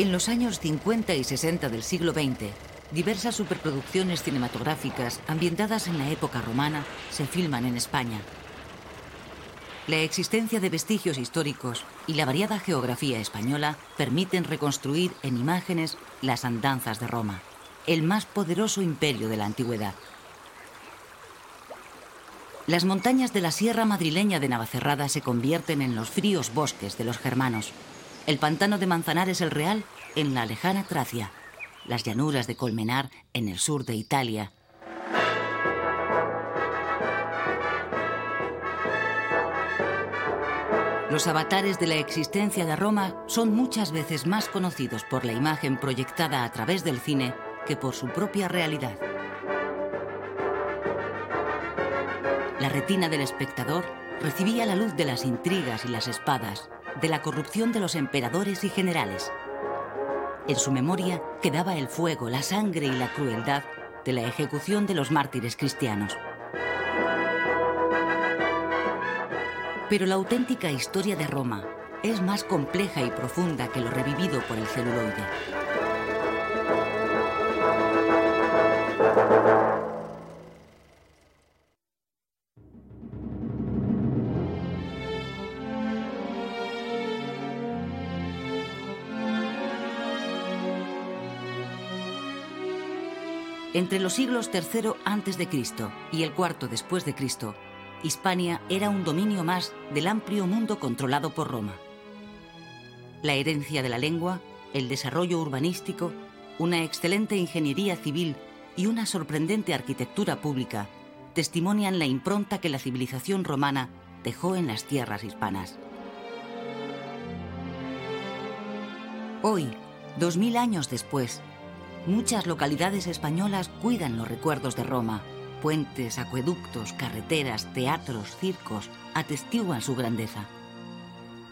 En los años 50 y 60 del siglo XX, diversas superproducciones cinematográficas ambientadas en la época romana se filman en España. La existencia de vestigios históricos y la variada geografía española permiten reconstruir en imágenes las andanzas de Roma, el más poderoso imperio de la antigüedad. Las montañas de la sierra madrileña de Navacerrada se convierten en los fríos bosques de los germanos. El pantano de Manzanares el Real en la lejana Tracia. Las llanuras de Colmenar en el sur de Italia. Los avatares de la existencia de Roma son muchas veces más conocidos por la imagen proyectada a través del cine que por su propia realidad. La retina del espectador recibía la luz de las intrigas y las espadas, de la corrupción de los emperadores y generales. En su memoria quedaba el fuego, la sangre y la crueldad de la ejecución de los mártires cristianos. Pero la auténtica historia de Roma es más compleja y profunda que lo revivido por el celuloide. Entre los siglos III a.C. y el IV después de Cristo, Hispania era un dominio más del amplio mundo controlado por Roma. La herencia de la lengua, el desarrollo urbanístico, una excelente ingeniería civil y una sorprendente arquitectura pública testimonian la impronta que la civilización romana dejó en las tierras hispanas. Hoy, dos mil años después, Muchas localidades españolas cuidan los recuerdos de Roma. Puentes, acueductos, carreteras, teatros, circos atestiguan su grandeza.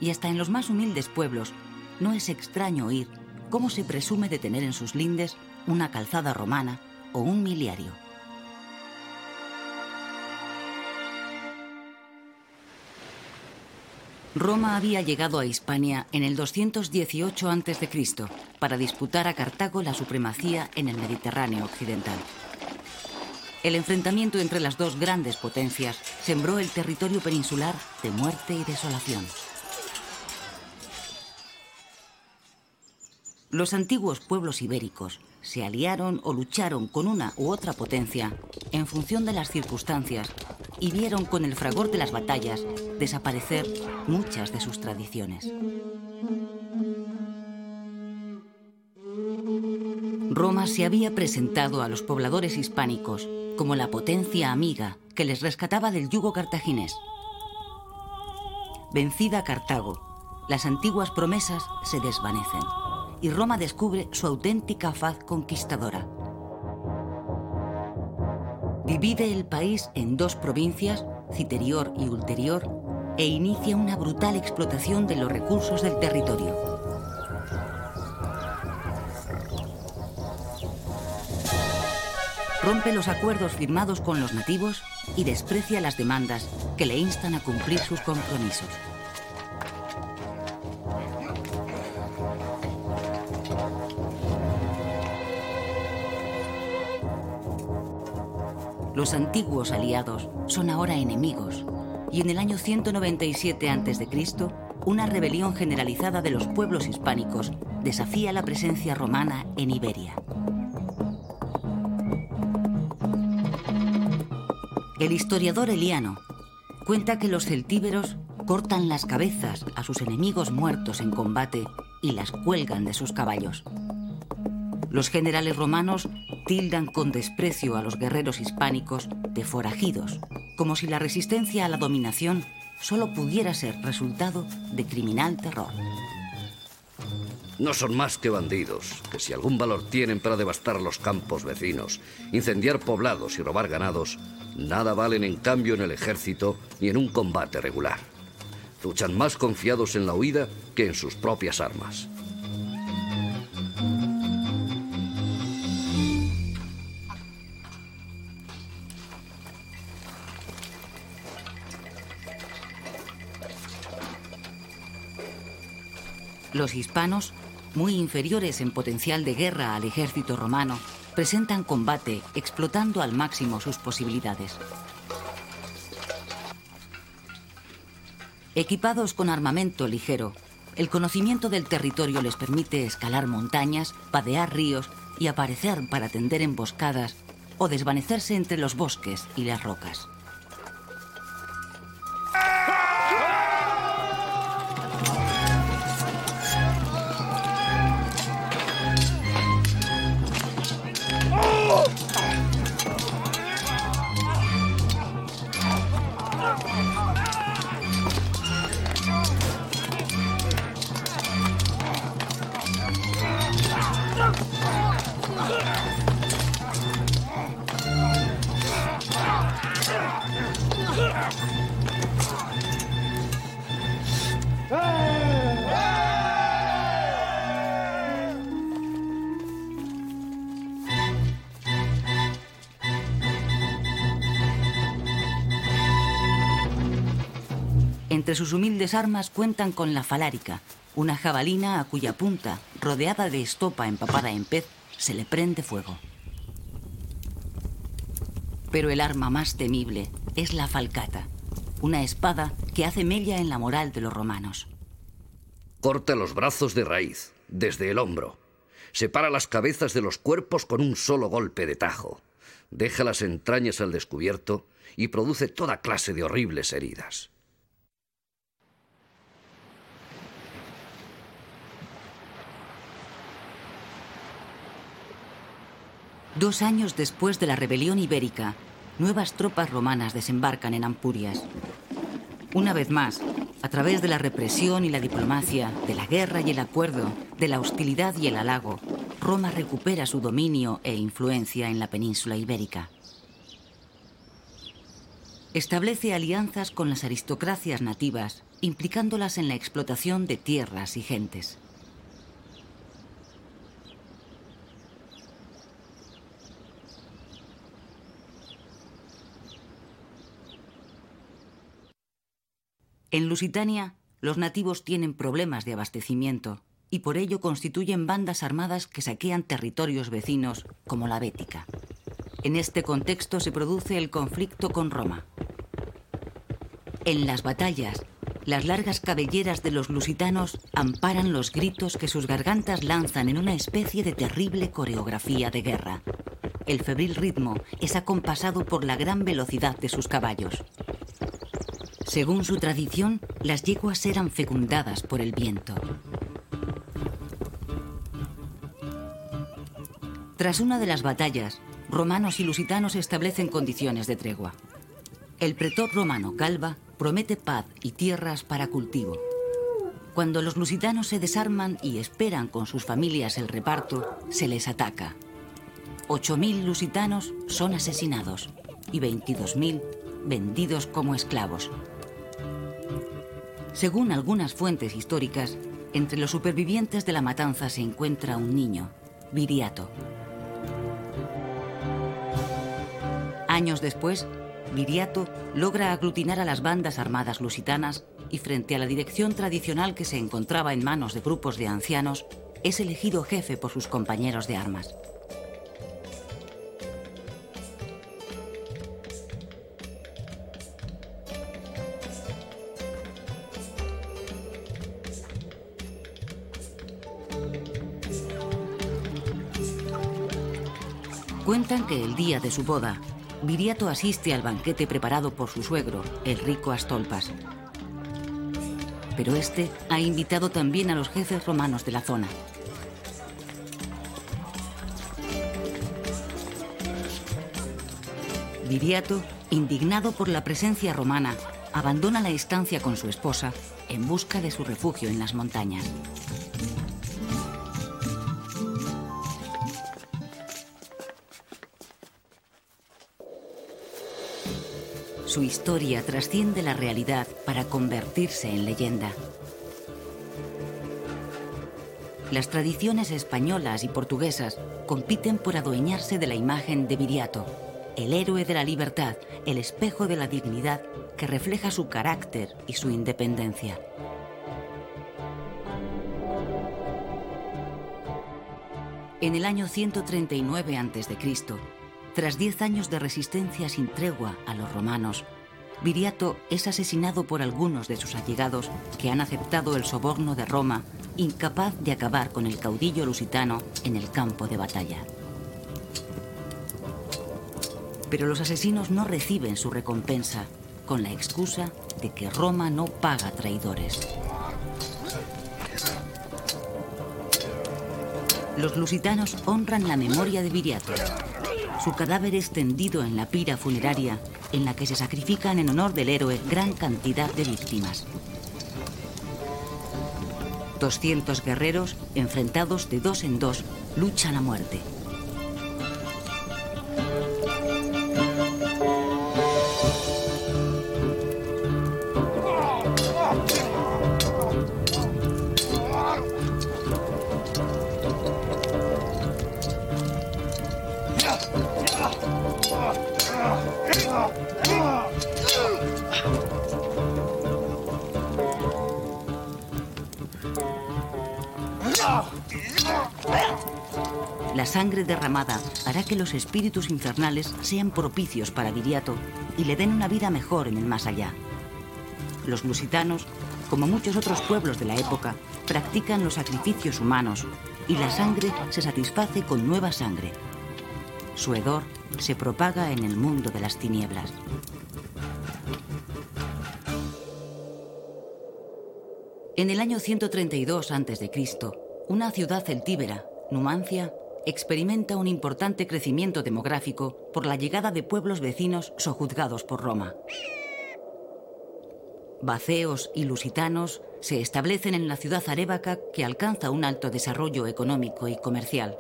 Y hasta en los más humildes pueblos no es extraño oír cómo se presume de tener en sus lindes una calzada romana o un miliario. Roma había llegado a Hispania en el 218 a.C. para disputar a Cartago la supremacía en el Mediterráneo occidental. El enfrentamiento entre las dos grandes potencias sembró el territorio peninsular de muerte y desolación. Los antiguos pueblos ibéricos se aliaron o lucharon con una u otra potencia en función de las circunstancias y vieron con el fragor de las batallas desaparecer muchas de sus tradiciones. Roma se había presentado a los pobladores hispánicos como la potencia amiga que les rescataba del yugo cartaginés. Vencida Cartago, las antiguas promesas se desvanecen y Roma descubre su auténtica faz conquistadora. Divide el país en dos provincias, Citerior y Ulterior, e inicia una brutal explotación de los recursos del territorio. Rompe los acuerdos firmados con los nativos y desprecia las demandas que le instan a cumplir sus compromisos. Los antiguos aliados son ahora enemigos y en el año 197 a.C., una rebelión generalizada de los pueblos hispánicos desafía la presencia romana en Iberia. El historiador Eliano cuenta que los celtíberos cortan las cabezas a sus enemigos muertos en combate y las cuelgan de sus caballos. Los generales romanos tildan con desprecio a los guerreros hispánicos de forajidos, como si la resistencia a la dominación solo pudiera ser resultado de criminal terror. No son más que bandidos, que si algún valor tienen para devastar los campos vecinos, incendiar poblados y robar ganados, nada valen en cambio en el ejército ni en un combate regular. Luchan más confiados en la huida que en sus propias armas. Los hispanos muy inferiores en potencial de guerra al ejército romano, presentan combate explotando al máximo sus posibilidades. Equipados con armamento ligero, el conocimiento del territorio les permite escalar montañas, padear ríos y aparecer para tender emboscadas o desvanecerse entre los bosques y las rocas. Entre sus humildes armas cuentan con la falárica, una jabalina a cuya punta, rodeada de estopa empapada en pez, se le prende fuego. Pero el arma más temible es la falcata, una espada que hace mella en la moral de los romanos. Corta los brazos de raíz, desde el hombro. Separa las cabezas de los cuerpos con un solo golpe de tajo. Deja las entrañas al descubierto y produce toda clase de horribles heridas. Dos años después de la rebelión ibérica, nuevas tropas romanas desembarcan en Ampurias. Una vez más, a través de la represión y la diplomacia, de la guerra y el acuerdo, de la hostilidad y el halago, Roma recupera su dominio e influencia en la península ibérica. Establece alianzas con las aristocracias nativas, implicándolas en la explotación de tierras y gentes. En Lusitania, los nativos tienen problemas de abastecimiento y por ello constituyen bandas armadas que saquean territorios vecinos como la Bética. En este contexto se produce el conflicto con Roma. En las batallas, las largas cabelleras de los lusitanos amparan los gritos que sus gargantas lanzan en una especie de terrible coreografía de guerra. El febril ritmo es acompasado por la gran velocidad de sus caballos. Según su tradición, las yeguas eran fecundadas por el viento. Tras una de las batallas, romanos y lusitanos establecen condiciones de tregua. El pretor romano Calva promete paz y tierras para cultivo. Cuando los lusitanos se desarman y esperan con sus familias el reparto, se les ataca. 8.000 lusitanos son asesinados y 22.000 vendidos como esclavos. Según algunas fuentes históricas, entre los supervivientes de la matanza se encuentra un niño, Viriato. Años después, Viriato logra aglutinar a las bandas armadas lusitanas y frente a la dirección tradicional que se encontraba en manos de grupos de ancianos, es elegido jefe por sus compañeros de armas. Cuentan que el día de su boda, Viriato asiste al banquete preparado por su suegro, el rico Astolpas. Pero este ha invitado también a los jefes romanos de la zona. Viriato, indignado por la presencia romana, abandona la estancia con su esposa en busca de su refugio en las montañas. Su historia trasciende la realidad para convertirse en leyenda. Las tradiciones españolas y portuguesas compiten por adueñarse de la imagen de Viriato, el héroe de la libertad, el espejo de la dignidad que refleja su carácter y su independencia. En el año 139 a.C., tras diez años de resistencia sin tregua a los romanos, Viriato es asesinado por algunos de sus allegados que han aceptado el soborno de Roma, incapaz de acabar con el caudillo lusitano en el campo de batalla. Pero los asesinos no reciben su recompensa con la excusa de que Roma no paga traidores. Los lusitanos honran la memoria de Viriato. Su cadáver es tendido en la pira funeraria en la que se sacrifican en honor del héroe gran cantidad de víctimas. 200 guerreros, enfrentados de dos en dos, luchan a muerte. Derramada hará que los espíritus infernales sean propicios para Viriato y le den una vida mejor en el más allá. Los lusitanos, como muchos otros pueblos de la época, practican los sacrificios humanos y la sangre se satisface con nueva sangre. Su hedor se propaga en el mundo de las tinieblas. En el año 132 a.C., una ciudad celtíbera, Numancia, experimenta un importante crecimiento demográfico por la llegada de pueblos vecinos sojuzgados por Roma. Baceos y lusitanos se establecen en la ciudad arébaca que alcanza un alto desarrollo económico y comercial.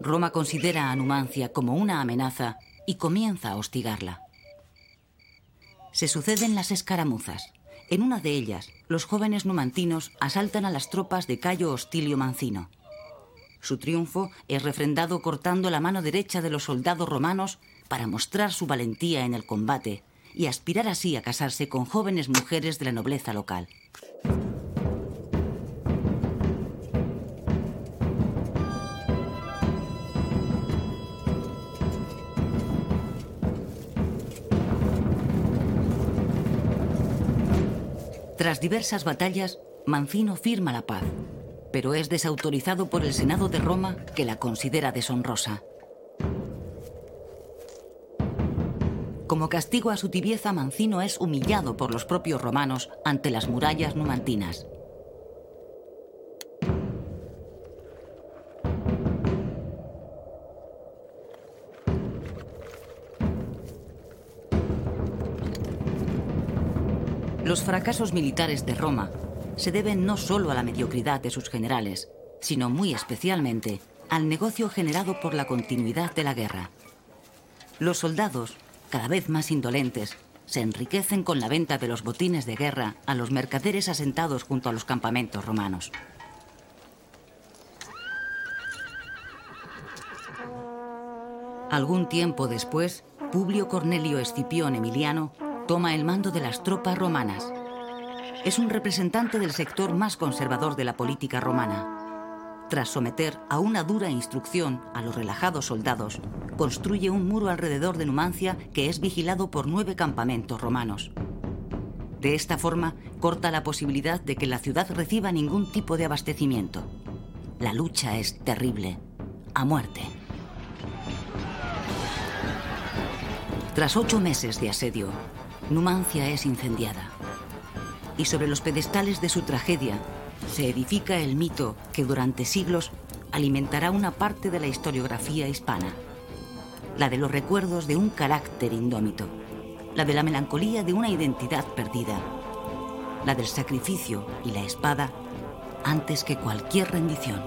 Roma considera a Numancia como una amenaza y comienza a hostigarla. Se suceden las escaramuzas. En una de ellas, los jóvenes numantinos asaltan a las tropas de Cayo Hostilio Mancino. Su triunfo es refrendado cortando la mano derecha de los soldados romanos para mostrar su valentía en el combate y aspirar así a casarse con jóvenes mujeres de la nobleza local. Tras diversas batallas, Mancino firma la paz, pero es desautorizado por el Senado de Roma que la considera deshonrosa. Como castigo a su tibieza, Mancino es humillado por los propios romanos ante las murallas numantinas. Los fracasos militares de Roma se deben no solo a la mediocridad de sus generales, sino muy especialmente al negocio generado por la continuidad de la guerra. Los soldados, cada vez más indolentes, se enriquecen con la venta de los botines de guerra a los mercaderes asentados junto a los campamentos romanos. Algún tiempo después, Publio Cornelio Escipión Emiliano toma el mando de las tropas romanas. Es un representante del sector más conservador de la política romana. Tras someter a una dura instrucción a los relajados soldados, construye un muro alrededor de Numancia que es vigilado por nueve campamentos romanos. De esta forma, corta la posibilidad de que la ciudad reciba ningún tipo de abastecimiento. La lucha es terrible, a muerte. Tras ocho meses de asedio, Numancia es incendiada. Y sobre los pedestales de su tragedia se edifica el mito que durante siglos alimentará una parte de la historiografía hispana. La de los recuerdos de un carácter indómito. La de la melancolía de una identidad perdida. La del sacrificio y la espada antes que cualquier rendición.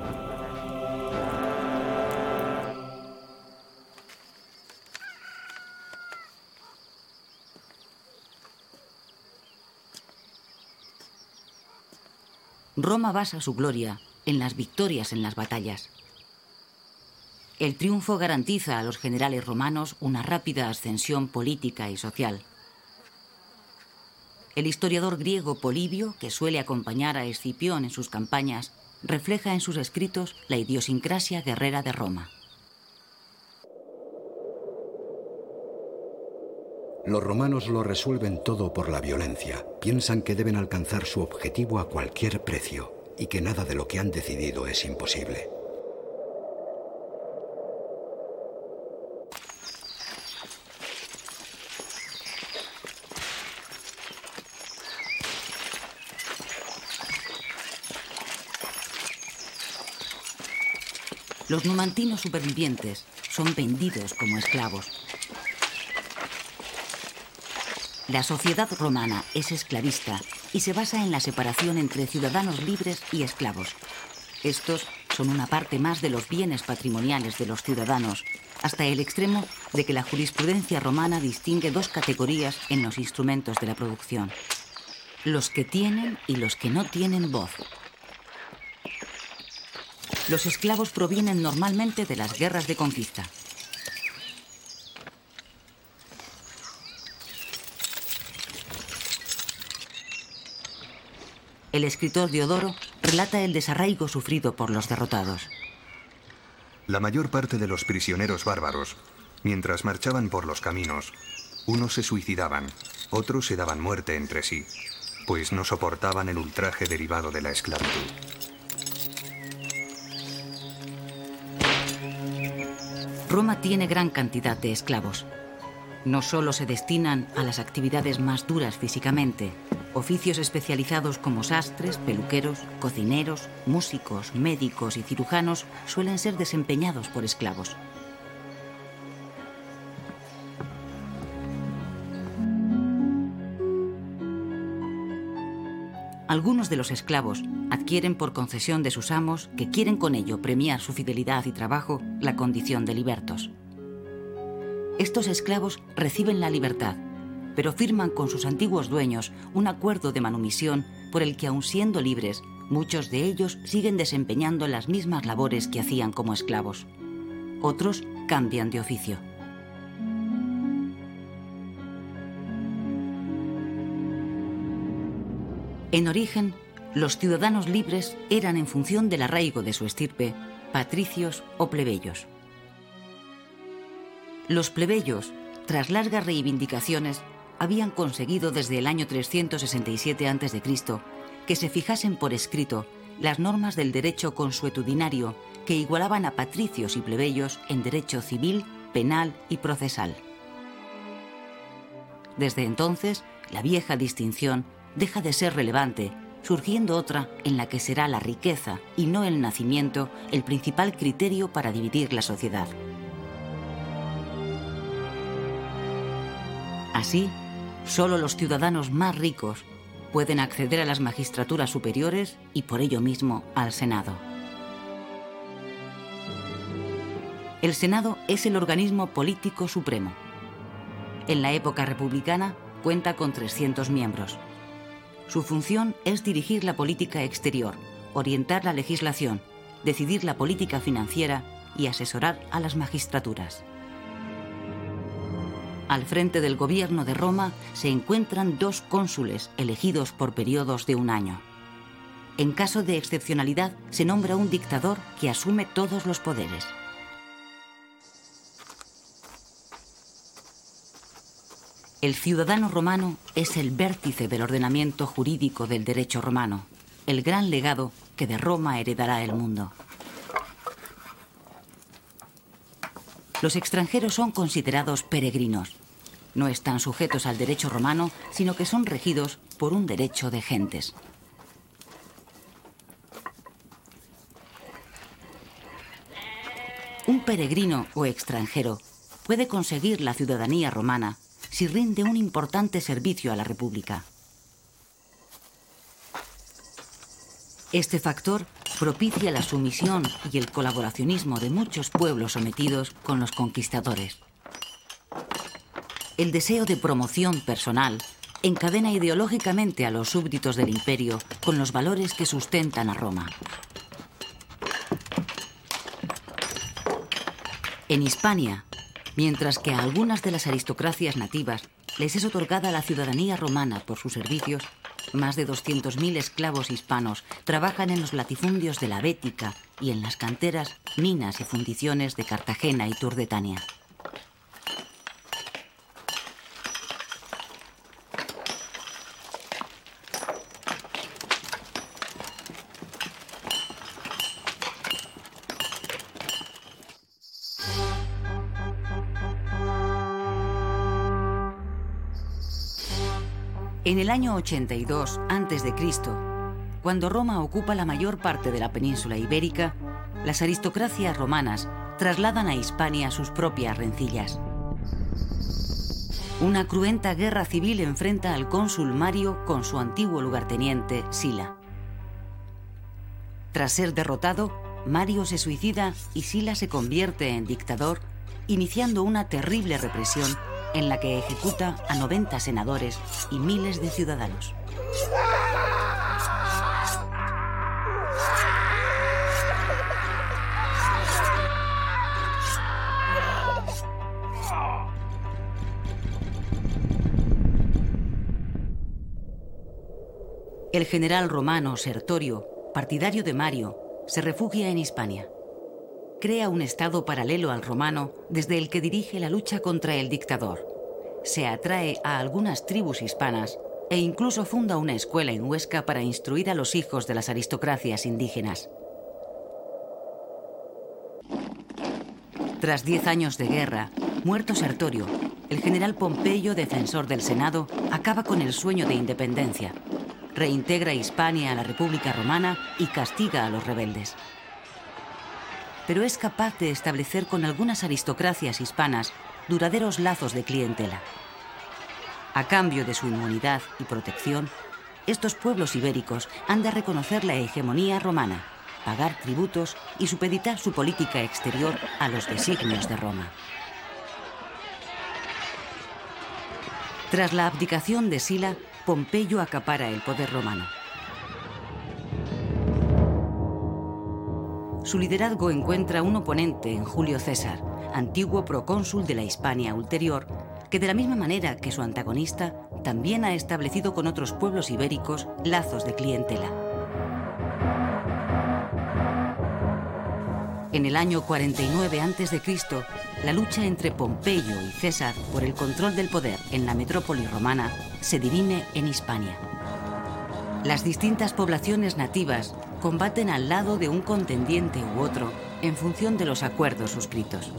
Roma basa su gloria en las victorias en las batallas. El triunfo garantiza a los generales romanos una rápida ascensión política y social. El historiador griego Polibio, que suele acompañar a Escipión en sus campañas, refleja en sus escritos la idiosincrasia guerrera de Roma. Los romanos lo resuelven todo por la violencia. Piensan que deben alcanzar su objetivo a cualquier precio y que nada de lo que han decidido es imposible. Los numantinos supervivientes son vendidos como esclavos. La sociedad romana es esclavista y se basa en la separación entre ciudadanos libres y esclavos. Estos son una parte más de los bienes patrimoniales de los ciudadanos, hasta el extremo de que la jurisprudencia romana distingue dos categorías en los instrumentos de la producción. Los que tienen y los que no tienen voz. Los esclavos provienen normalmente de las guerras de conquista. El escritor Diodoro relata el desarraigo sufrido por los derrotados. La mayor parte de los prisioneros bárbaros, mientras marchaban por los caminos, unos se suicidaban, otros se daban muerte entre sí, pues no soportaban el ultraje derivado de la esclavitud. Roma tiene gran cantidad de esclavos. No solo se destinan a las actividades más duras físicamente, oficios especializados como sastres, peluqueros, cocineros, músicos, médicos y cirujanos suelen ser desempeñados por esclavos. Algunos de los esclavos adquieren por concesión de sus amos, que quieren con ello premiar su fidelidad y trabajo, la condición de libertos. Estos esclavos reciben la libertad, pero firman con sus antiguos dueños un acuerdo de manumisión por el que, aun siendo libres, muchos de ellos siguen desempeñando las mismas labores que hacían como esclavos. Otros cambian de oficio. En origen, los ciudadanos libres eran en función del arraigo de su estirpe, patricios o plebeyos. Los plebeyos, tras largas reivindicaciones, habían conseguido desde el año 367 a.C. que se fijasen por escrito las normas del derecho consuetudinario que igualaban a patricios y plebeyos en derecho civil, penal y procesal. Desde entonces, la vieja distinción deja de ser relevante, surgiendo otra en la que será la riqueza y no el nacimiento el principal criterio para dividir la sociedad. Así, Solo los ciudadanos más ricos pueden acceder a las magistraturas superiores y por ello mismo al Senado. El Senado es el organismo político supremo. En la época republicana cuenta con 300 miembros. Su función es dirigir la política exterior, orientar la legislación, decidir la política financiera y asesorar a las magistraturas. Al frente del gobierno de Roma se encuentran dos cónsules elegidos por periodos de un año. En caso de excepcionalidad se nombra un dictador que asume todos los poderes. El ciudadano romano es el vértice del ordenamiento jurídico del derecho romano, el gran legado que de Roma heredará el mundo. Los extranjeros son considerados peregrinos. No están sujetos al derecho romano, sino que son regidos por un derecho de gentes. Un peregrino o extranjero puede conseguir la ciudadanía romana si rinde un importante servicio a la República. Este factor propicia la sumisión y el colaboracionismo de muchos pueblos sometidos con los conquistadores. El deseo de promoción personal encadena ideológicamente a los súbditos del imperio con los valores que sustentan a Roma. En Hispania, mientras que a algunas de las aristocracias nativas les es otorgada la ciudadanía romana por sus servicios, más de 200.000 esclavos hispanos trabajan en los latifundios de la Bética y en las canteras, minas y fundiciones de Cartagena y Turdetania. En el año 82 a.C., cuando Roma ocupa la mayor parte de la península ibérica, las aristocracias romanas trasladan a Hispania sus propias rencillas. Una cruenta guerra civil enfrenta al cónsul Mario con su antiguo lugarteniente Sila. Tras ser derrotado, Mario se suicida y Sila se convierte en dictador, iniciando una terrible represión en la que ejecuta a 90 senadores y miles de ciudadanos. El general romano Sertorio, partidario de Mario, se refugia en Hispania crea un estado paralelo al romano desde el que dirige la lucha contra el dictador. Se atrae a algunas tribus hispanas e incluso funda una escuela en Huesca para instruir a los hijos de las aristocracias indígenas. Tras diez años de guerra, muerto Sertorio, el general Pompeyo, defensor del Senado, acaba con el sueño de independencia. Reintegra Hispania a la República Romana y castiga a los rebeldes pero es capaz de establecer con algunas aristocracias hispanas duraderos lazos de clientela. A cambio de su inmunidad y protección, estos pueblos ibéricos han de reconocer la hegemonía romana, pagar tributos y supeditar su política exterior a los designios de Roma. Tras la abdicación de Sila, Pompeyo acapara el poder romano. Su liderazgo encuentra un oponente en Julio César, antiguo procónsul de la Hispania ulterior, que de la misma manera que su antagonista, también ha establecido con otros pueblos ibéricos lazos de clientela. En el año 49 a.C., la lucha entre Pompeyo y César por el control del poder en la metrópoli romana se dirime en Hispania. Las distintas poblaciones nativas combaten al lado de un contendiente u otro en función de los acuerdos suscritos.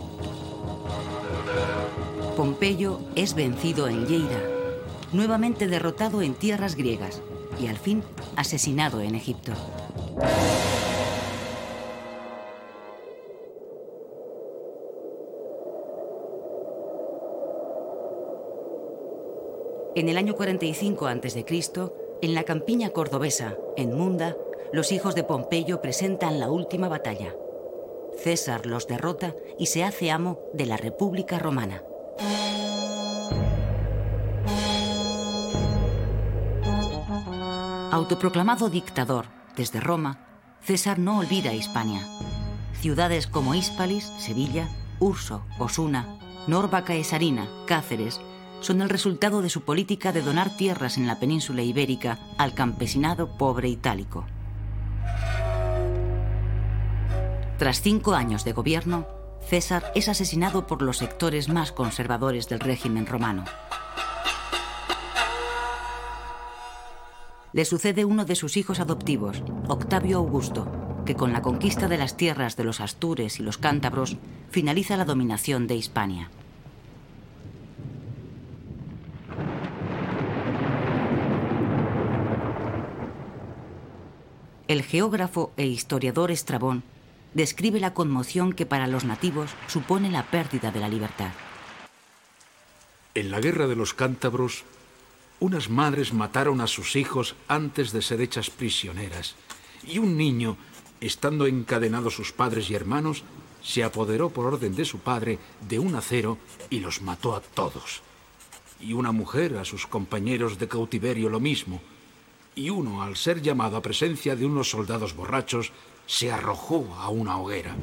Pompeyo es vencido en Lleida, nuevamente derrotado en tierras griegas y al fin asesinado en Egipto. En el año 45 a.C., en la campiña cordobesa, en Munda, los hijos de Pompeyo presentan la última batalla. César los derrota y se hace amo de la República Romana. Autoproclamado dictador desde Roma, César no olvida Hispania. Ciudades como Hispalis, Sevilla, Urso, Osuna, Norba Caesarina, Cáceres, son el resultado de su política de donar tierras en la península ibérica al campesinado pobre itálico. Tras cinco años de gobierno, César es asesinado por los sectores más conservadores del régimen romano. Le sucede uno de sus hijos adoptivos, Octavio Augusto, que con la conquista de las tierras de los Astures y los Cántabros finaliza la dominación de Hispania. El geógrafo e historiador Estrabón describe la conmoción que para los nativos supone la pérdida de la libertad. En la guerra de los cántabros, unas madres mataron a sus hijos antes de ser hechas prisioneras, y un niño, estando encadenados sus padres y hermanos, se apoderó por orden de su padre de un acero y los mató a todos. Y una mujer a sus compañeros de cautiverio lo mismo, y uno, al ser llamado a presencia de unos soldados borrachos, se arrojó a una hoguera.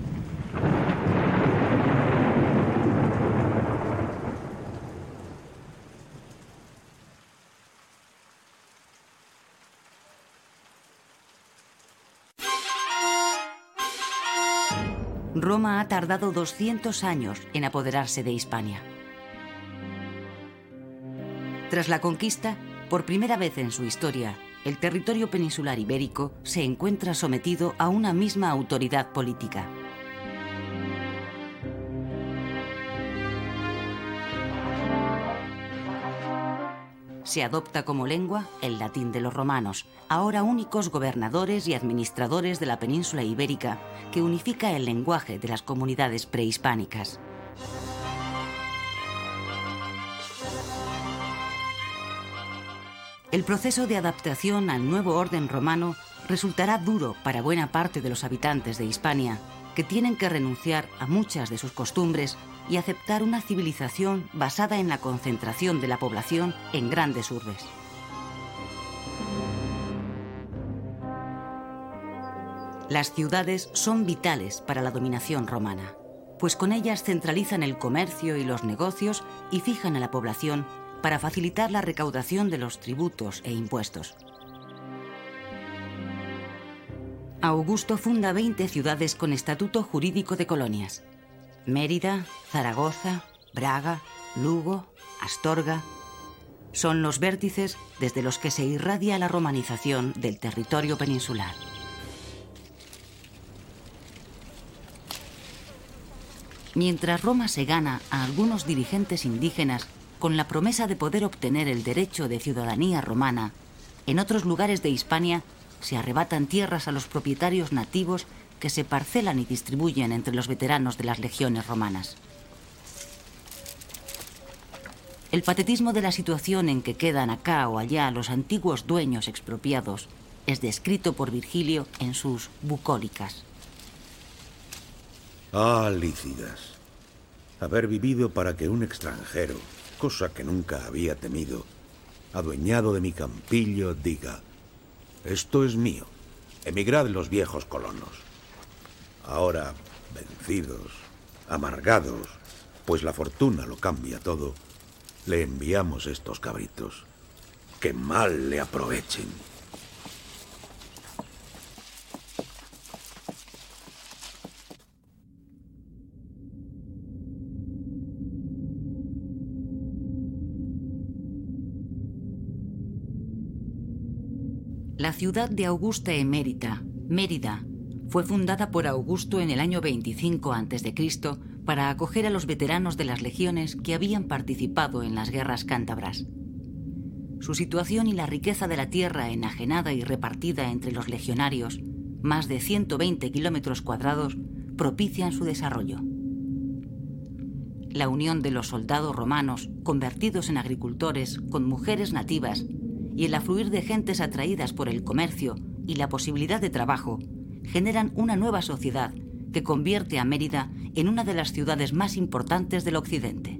Roma ha tardado 200 años en apoderarse de Hispania. Tras la conquista, por primera vez en su historia, el territorio peninsular ibérico se encuentra sometido a una misma autoridad política. Se adopta como lengua el latín de los romanos, ahora únicos gobernadores y administradores de la península ibérica, que unifica el lenguaje de las comunidades prehispánicas. El proceso de adaptación al nuevo orden romano resultará duro para buena parte de los habitantes de Hispania, que tienen que renunciar a muchas de sus costumbres y aceptar una civilización basada en la concentración de la población en grandes urbes. Las ciudades son vitales para la dominación romana, pues con ellas centralizan el comercio y los negocios y fijan a la población para facilitar la recaudación de los tributos e impuestos. Augusto funda 20 ciudades con estatuto jurídico de colonias. Mérida, Zaragoza, Braga, Lugo, Astorga. Son los vértices desde los que se irradia la romanización del territorio peninsular. Mientras Roma se gana a algunos dirigentes indígenas con la promesa de poder obtener el derecho de ciudadanía romana, en otros lugares de Hispania se arrebatan tierras a los propietarios nativos que se parcelan y distribuyen entre los veteranos de las legiones romanas. El patetismo de la situación en que quedan acá o allá los antiguos dueños expropiados es descrito por Virgilio en sus Bucólicas. Ah, Lícidas, haber vivido para que un extranjero, cosa que nunca había temido, adueñado de mi campillo, diga, esto es mío, emigrad los viejos colonos. Ahora, vencidos, amargados, pues la fortuna lo cambia todo, le enviamos estos cabritos. Que mal le aprovechen. La ciudad de Augusta Emérita, Mérida, fue fundada por Augusto en el año 25 a.C. para acoger a los veteranos de las legiones que habían participado en las guerras cántabras. Su situación y la riqueza de la tierra enajenada y repartida entre los legionarios, más de 120 kilómetros cuadrados, propician su desarrollo. La unión de los soldados romanos, convertidos en agricultores, con mujeres nativas y el afluir de gentes atraídas por el comercio y la posibilidad de trabajo generan una nueva sociedad que convierte a Mérida en una de las ciudades más importantes del occidente.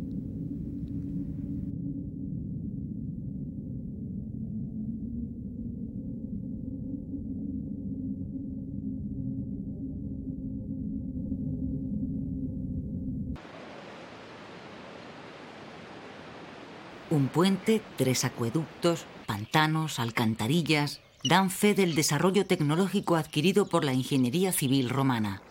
Un puente, tres acueductos, pantanos, alcantarillas, dan fe del desarrollo tecnológico adquirido por la ingeniería civil romana.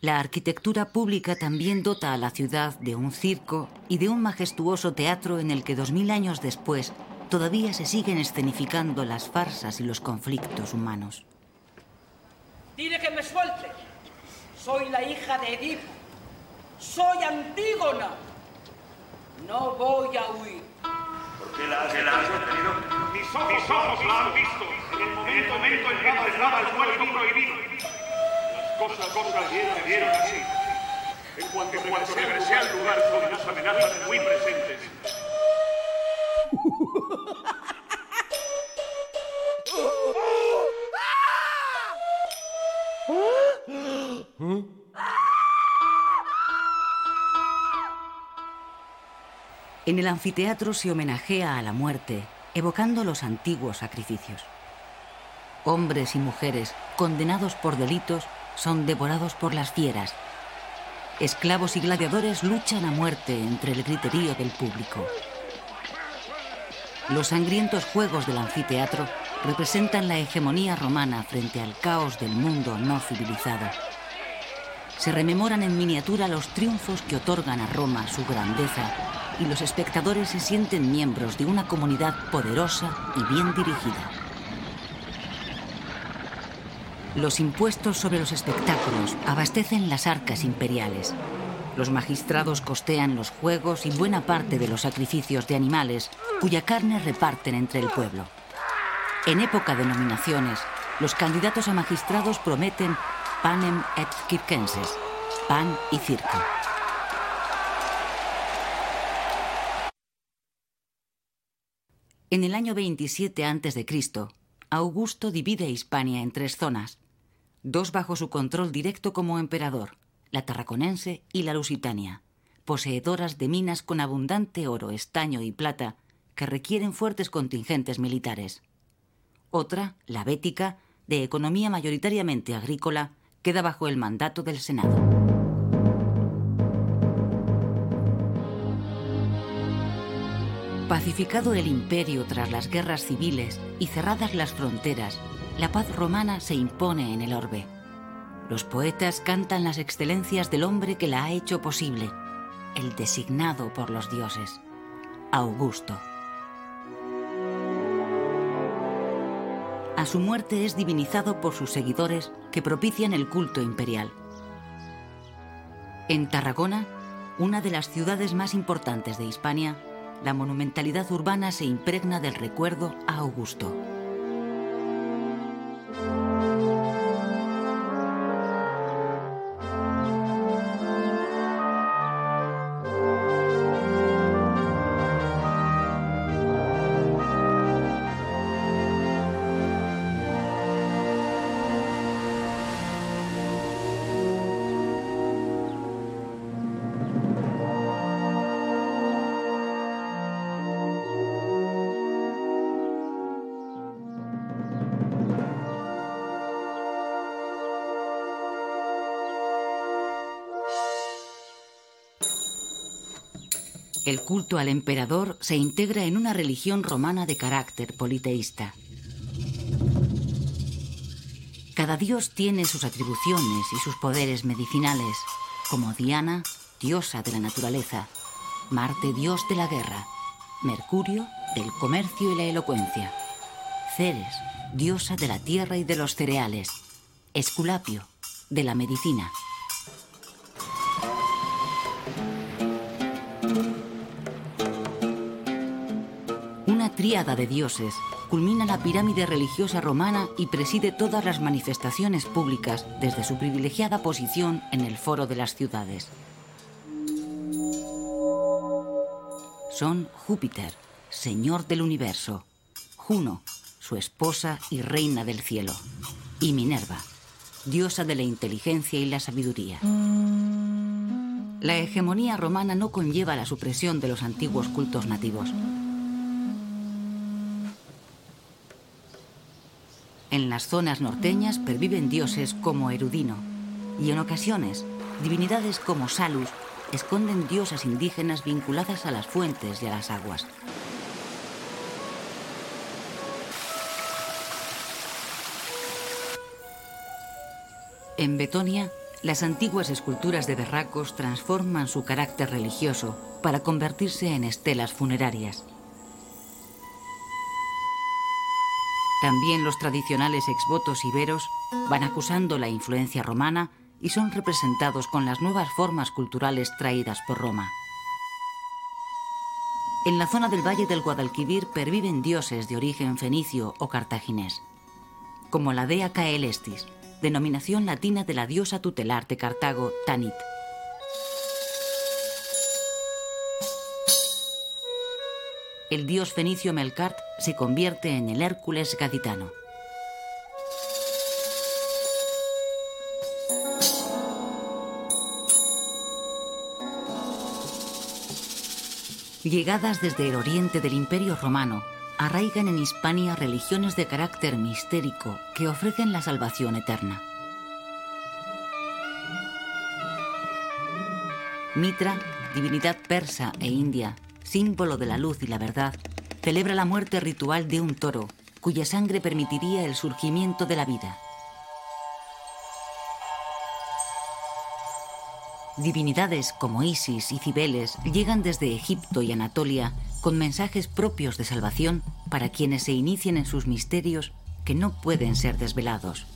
La arquitectura pública también dota a la ciudad de un circo y de un majestuoso teatro en el que dos mil años después todavía se siguen escenificando las farsas y los conflictos humanos. Dile que me suelte. Soy la hija de Edipo. Soy Antígona. No voy a huir. ¿Por qué la has, detenido? Mis ojos, Mis ojos la han visto en el momento, en, el momento en que encerraba el fuego prohibido. Las cosas, cosas dieron, dieron así. En cuanto, en cuanto regresé al lugar con las amenazas muy presentes. En el anfiteatro se homenajea a la muerte, evocando los antiguos sacrificios. Hombres y mujeres condenados por delitos son devorados por las fieras. Esclavos y gladiadores luchan a muerte entre el griterío del público. Los sangrientos juegos del anfiteatro representan la hegemonía romana frente al caos del mundo no civilizado. Se rememoran en miniatura los triunfos que otorgan a Roma su grandeza y los espectadores se sienten miembros de una comunidad poderosa y bien dirigida. Los impuestos sobre los espectáculos abastecen las arcas imperiales. Los magistrados costean los juegos y buena parte de los sacrificios de animales cuya carne reparten entre el pueblo. En época de nominaciones, los candidatos a magistrados prometen panem et circenses, pan y circo. En el año 27 a.C., Augusto divide Hispania en tres zonas, dos bajo su control directo como emperador, la tarraconense y la lusitania, poseedoras de minas con abundante oro, estaño y plata que requieren fuertes contingentes militares. Otra, la bética, de economía mayoritariamente agrícola, queda bajo el mandato del Senado. Pacificado el imperio tras las guerras civiles y cerradas las fronteras, la paz romana se impone en el orbe. Los poetas cantan las excelencias del hombre que la ha hecho posible, el designado por los dioses, Augusto. A su muerte es divinizado por sus seguidores que propician el culto imperial. En Tarragona, una de las ciudades más importantes de Hispania, la monumentalidad urbana se impregna del recuerdo a Augusto. El culto al emperador se integra en una religión romana de carácter politeísta. Cada dios tiene sus atribuciones y sus poderes medicinales, como Diana, diosa de la naturaleza, Marte, dios de la guerra, Mercurio, del comercio y la elocuencia, Ceres, diosa de la tierra y de los cereales, Esculapio, de la medicina. Tríada de dioses, culmina la pirámide religiosa romana y preside todas las manifestaciones públicas desde su privilegiada posición en el foro de las ciudades. Son Júpiter, señor del universo, Juno, su esposa y reina del cielo, y Minerva, diosa de la inteligencia y la sabiduría. La hegemonía romana no conlleva la supresión de los antiguos cultos nativos. En las zonas norteñas perviven dioses como Erudino y en ocasiones divinidades como Salus esconden diosas indígenas vinculadas a las fuentes y a las aguas. En Betonia, las antiguas esculturas de berracos transforman su carácter religioso para convertirse en estelas funerarias. También los tradicionales exvotos iberos van acusando la influencia romana y son representados con las nuevas formas culturales traídas por Roma. En la zona del Valle del Guadalquivir perviven dioses de origen fenicio o cartaginés, como la dea Caelestis, denominación latina de la diosa tutelar de Cartago, Tanit. El dios fenicio Melkart se convierte en el Hércules gaditano. Llegadas desde el oriente del Imperio Romano, arraigan en Hispania religiones de carácter mistérico que ofrecen la salvación eterna. Mitra, divinidad persa e india, símbolo de la luz y la verdad, celebra la muerte ritual de un toro cuya sangre permitiría el surgimiento de la vida. Divinidades como Isis y Cibeles llegan desde Egipto y Anatolia con mensajes propios de salvación para quienes se inicien en sus misterios que no pueden ser desvelados.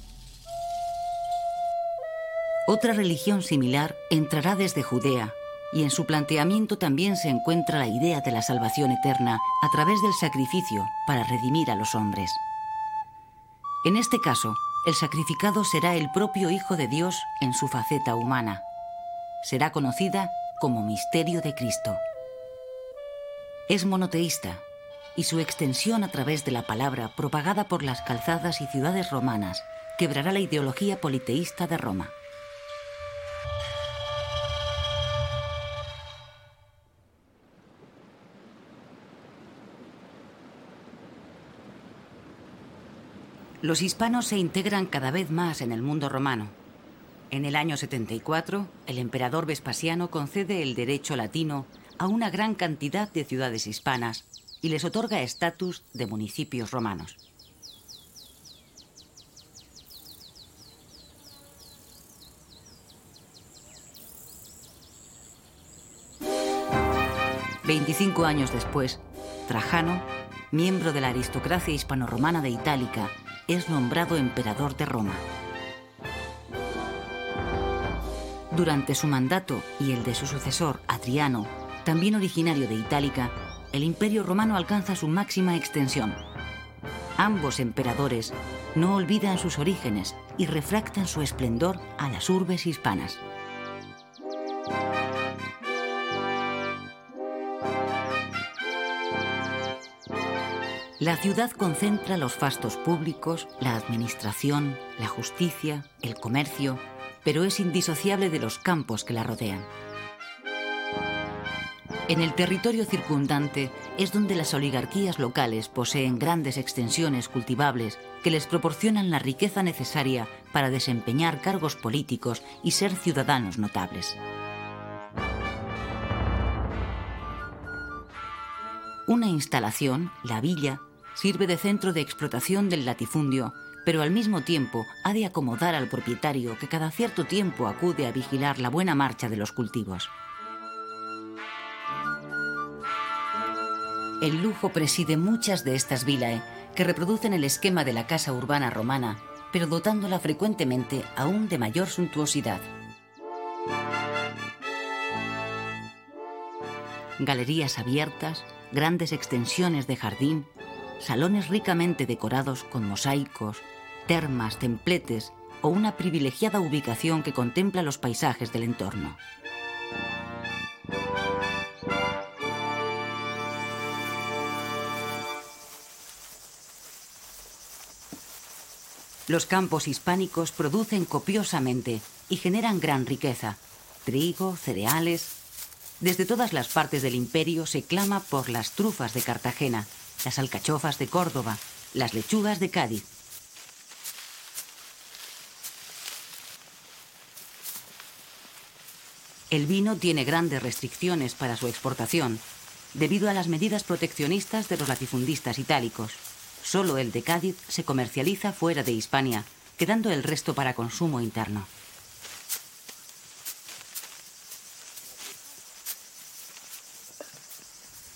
Otra religión similar entrará desde Judea y en su planteamiento también se encuentra la idea de la salvación eterna a través del sacrificio para redimir a los hombres. En este caso, el sacrificado será el propio Hijo de Dios en su faceta humana. Será conocida como misterio de Cristo. Es monoteísta y su extensión a través de la palabra propagada por las calzadas y ciudades romanas quebrará la ideología politeísta de Roma. Los hispanos se integran cada vez más en el mundo romano. En el año 74, el emperador Vespasiano concede el derecho latino a una gran cantidad de ciudades hispanas y les otorga estatus de municipios romanos. Veinticinco años después, Trajano, miembro de la aristocracia hispano-romana de Itálica, es nombrado emperador de Roma. Durante su mandato y el de su sucesor, Adriano, también originario de Itálica, el imperio romano alcanza su máxima extensión. Ambos emperadores no olvidan sus orígenes y refractan su esplendor a las urbes hispanas. La ciudad concentra los fastos públicos, la administración, la justicia, el comercio, pero es indisociable de los campos que la rodean. En el territorio circundante es donde las oligarquías locales poseen grandes extensiones cultivables que les proporcionan la riqueza necesaria para desempeñar cargos políticos y ser ciudadanos notables. Una instalación, la villa, sirve de centro de explotación del latifundio, pero al mismo tiempo ha de acomodar al propietario que cada cierto tiempo acude a vigilar la buena marcha de los cultivos. El lujo preside muchas de estas vilae, que reproducen el esquema de la casa urbana romana, pero dotándola frecuentemente aún de mayor suntuosidad. Galerías abiertas, grandes extensiones de jardín, salones ricamente decorados con mosaicos, termas, templetes o una privilegiada ubicación que contempla los paisajes del entorno. Los campos hispánicos producen copiosamente y generan gran riqueza. Trigo, cereales. Desde todas las partes del imperio se clama por las trufas de Cartagena, las alcachofas de Córdoba, las lechugas de Cádiz. El vino tiene grandes restricciones para su exportación, debido a las medidas proteccionistas de los latifundistas itálicos. Solo el de Cádiz se comercializa fuera de Hispania, quedando el resto para consumo interno.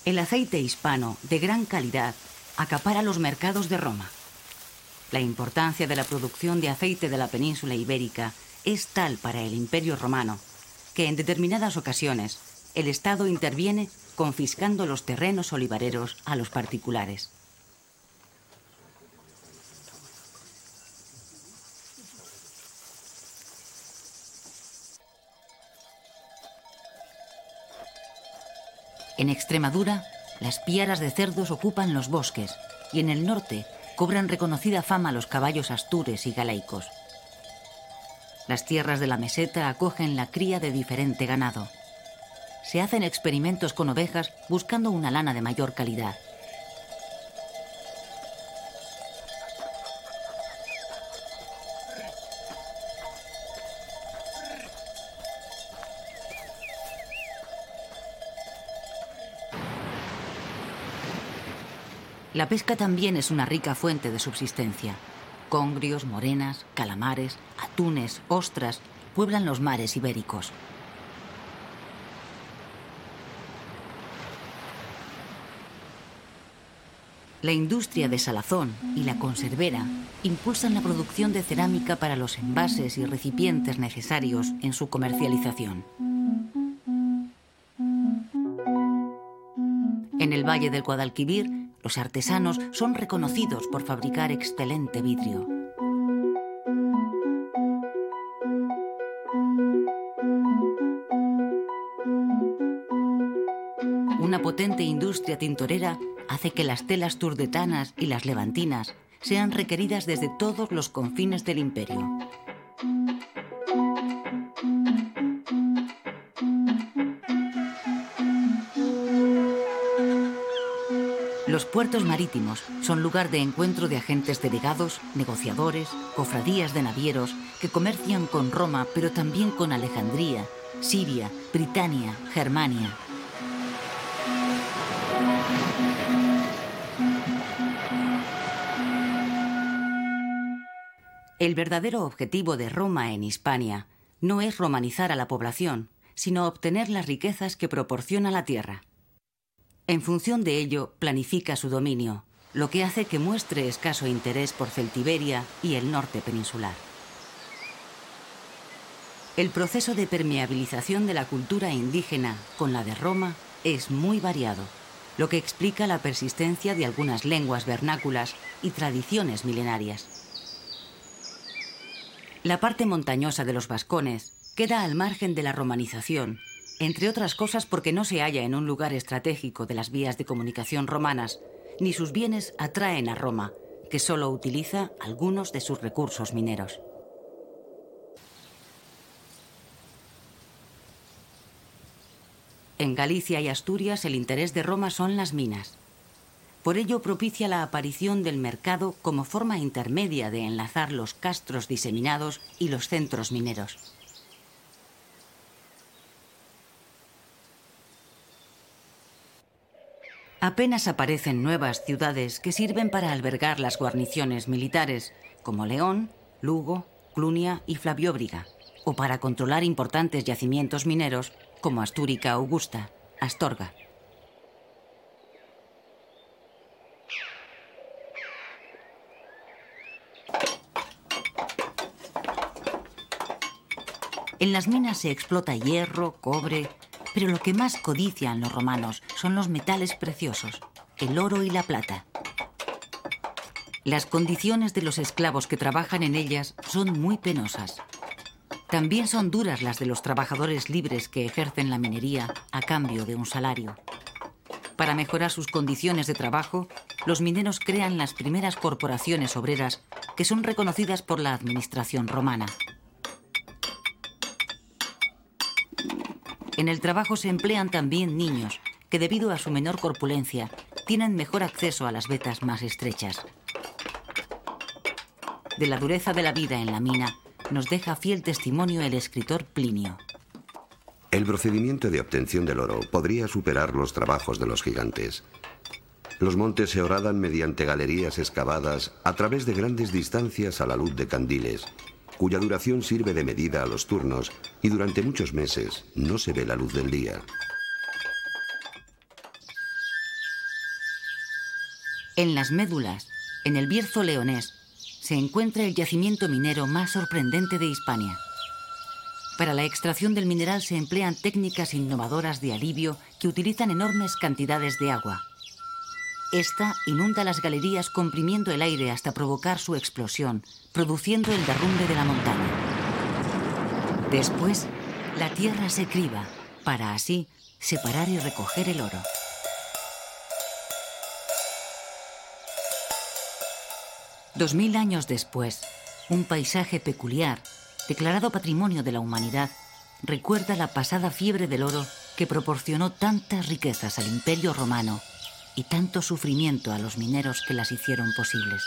El aceite hispano, de gran calidad, acapara los mercados de Roma. La importancia de la producción de aceite de la península ibérica es tal para el imperio romano que en determinadas ocasiones el Estado interviene confiscando los terrenos olivareros a los particulares. En Extremadura, las piaras de cerdos ocupan los bosques y en el norte cobran reconocida fama los caballos astures y galaicos. Las tierras de la meseta acogen la cría de diferente ganado. Se hacen experimentos con ovejas buscando una lana de mayor calidad. La pesca también es una rica fuente de subsistencia. Congrios, morenas, calamares, atunes, ostras pueblan los mares ibéricos. La industria de salazón y la conservera impulsan la producción de cerámica para los envases y recipientes necesarios en su comercialización. En el Valle del Guadalquivir los artesanos son reconocidos por fabricar excelente vidrio. Una potente industria tintorera hace que las telas turdetanas y las levantinas sean requeridas desde todos los confines del imperio. Los puertos marítimos son lugar de encuentro de agentes delegados, negociadores, cofradías de navieros que comercian con Roma, pero también con Alejandría, Siria, Britania, Germania. El verdadero objetivo de Roma en Hispania no es romanizar a la población, sino obtener las riquezas que proporciona la tierra. En función de ello, planifica su dominio, lo que hace que muestre escaso interés por Celtiberia y el norte peninsular. El proceso de permeabilización de la cultura indígena con la de Roma es muy variado, lo que explica la persistencia de algunas lenguas vernáculas y tradiciones milenarias. La parte montañosa de los vascones queda al margen de la romanización entre otras cosas porque no se halla en un lugar estratégico de las vías de comunicación romanas, ni sus bienes atraen a Roma, que solo utiliza algunos de sus recursos mineros. En Galicia y Asturias el interés de Roma son las minas. Por ello propicia la aparición del mercado como forma intermedia de enlazar los castros diseminados y los centros mineros. Apenas aparecen nuevas ciudades que sirven para albergar las guarniciones militares, como León, Lugo, Clunia y Flavióbriga, o para controlar importantes yacimientos mineros, como Astúrica Augusta, Astorga. En las minas se explota hierro, cobre, pero lo que más codician los romanos son los metales preciosos, el oro y la plata. Las condiciones de los esclavos que trabajan en ellas son muy penosas. También son duras las de los trabajadores libres que ejercen la minería a cambio de un salario. Para mejorar sus condiciones de trabajo, los mineros crean las primeras corporaciones obreras que son reconocidas por la administración romana. En el trabajo se emplean también niños, que debido a su menor corpulencia tienen mejor acceso a las vetas más estrechas. De la dureza de la vida en la mina nos deja fiel testimonio el escritor Plinio. El procedimiento de obtención del oro podría superar los trabajos de los gigantes. Los montes se horadan mediante galerías excavadas a través de grandes distancias a la luz de candiles, cuya duración sirve de medida a los turnos y durante muchos meses no se ve la luz del día. En las médulas, en el Bierzo leonés, se encuentra el yacimiento minero más sorprendente de Hispania. Para la extracción del mineral se emplean técnicas innovadoras de alivio que utilizan enormes cantidades de agua. Esta inunda las galerías comprimiendo el aire hasta provocar su explosión, produciendo el derrumbe de la montaña. Después, la tierra se criba para así separar y recoger el oro. Dos mil años después, un paisaje peculiar, declarado Patrimonio de la Humanidad, recuerda la pasada fiebre del oro que proporcionó tantas riquezas al Imperio Romano y tanto sufrimiento a los mineros que las hicieron posibles.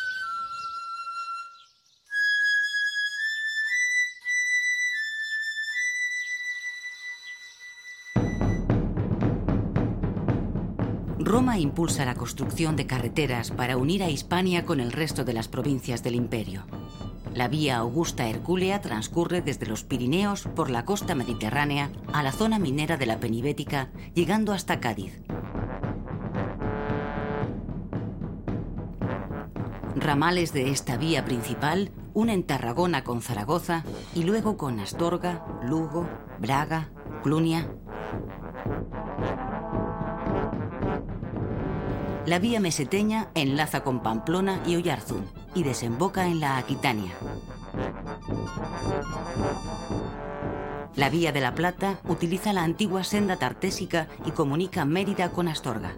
Roma impulsa la construcción de carreteras para unir a Hispania con el resto de las provincias del imperio. La vía Augusta Hercúlea transcurre desde los Pirineos por la costa mediterránea a la zona minera de la Penibética, llegando hasta Cádiz. Ramales de esta vía principal unen Tarragona con Zaragoza y luego con Astorga, Lugo, Braga, Clunia. La vía meseteña enlaza con Pamplona y Oyarzún y desemboca en la Aquitania. La vía de la Plata utiliza la antigua senda tartésica y comunica Mérida con Astorga.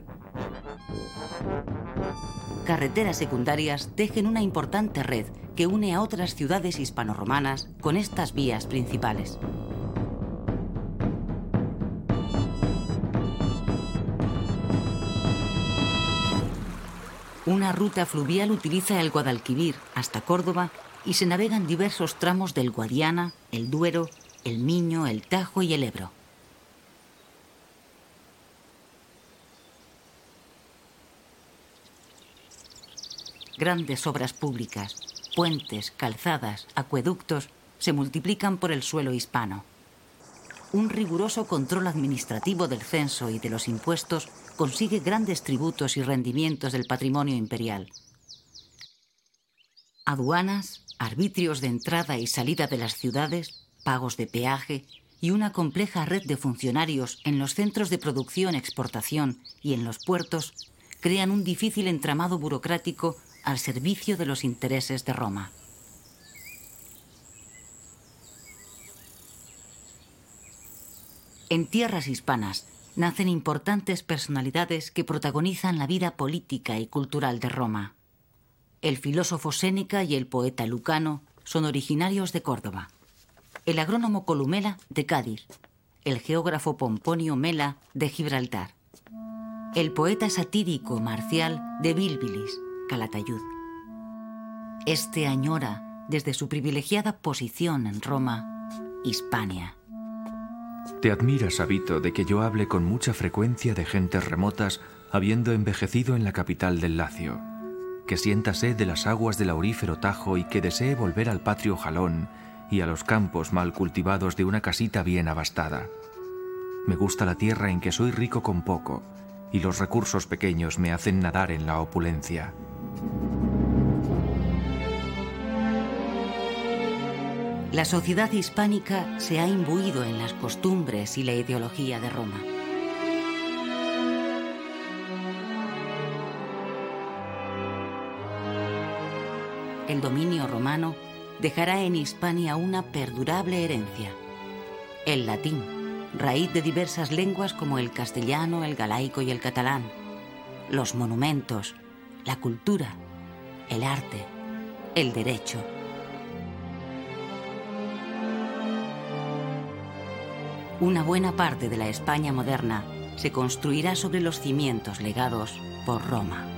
Carreteras secundarias tejen una importante red que une a otras ciudades hispanoromanas con estas vías principales. Una ruta fluvial utiliza el Guadalquivir hasta Córdoba y se navegan diversos tramos del Guadiana, el Duero, el Miño, el Tajo y el Ebro. Grandes obras públicas, puentes, calzadas, acueductos se multiplican por el suelo hispano. Un riguroso control administrativo del censo y de los impuestos consigue grandes tributos y rendimientos del patrimonio imperial. Aduanas, arbitrios de entrada y salida de las ciudades, pagos de peaje y una compleja red de funcionarios en los centros de producción, exportación y en los puertos crean un difícil entramado burocrático al servicio de los intereses de Roma. En tierras hispanas nacen importantes personalidades que protagonizan la vida política y cultural de Roma. El filósofo Séneca y el poeta Lucano son originarios de Córdoba. El agrónomo Columela de Cádiz. El geógrafo Pomponio Mela de Gibraltar. El poeta satírico marcial de Bilbilis, Calatayud. Este añora, desde su privilegiada posición en Roma, Hispania. Te admiras, Sabito, de que yo hable con mucha frecuencia de gentes remotas, habiendo envejecido en la capital del Lacio, que sienta sed de las aguas del aurífero Tajo y que desee volver al patrio Jalón y a los campos mal cultivados de una casita bien abastada. Me gusta la tierra en que soy rico con poco, y los recursos pequeños me hacen nadar en la opulencia. La sociedad hispánica se ha imbuido en las costumbres y la ideología de Roma. El dominio romano dejará en Hispania una perdurable herencia. El latín, raíz de diversas lenguas como el castellano, el galaico y el catalán. Los monumentos, la cultura, el arte, el derecho. Una buena parte de la España moderna se construirá sobre los cimientos legados por Roma.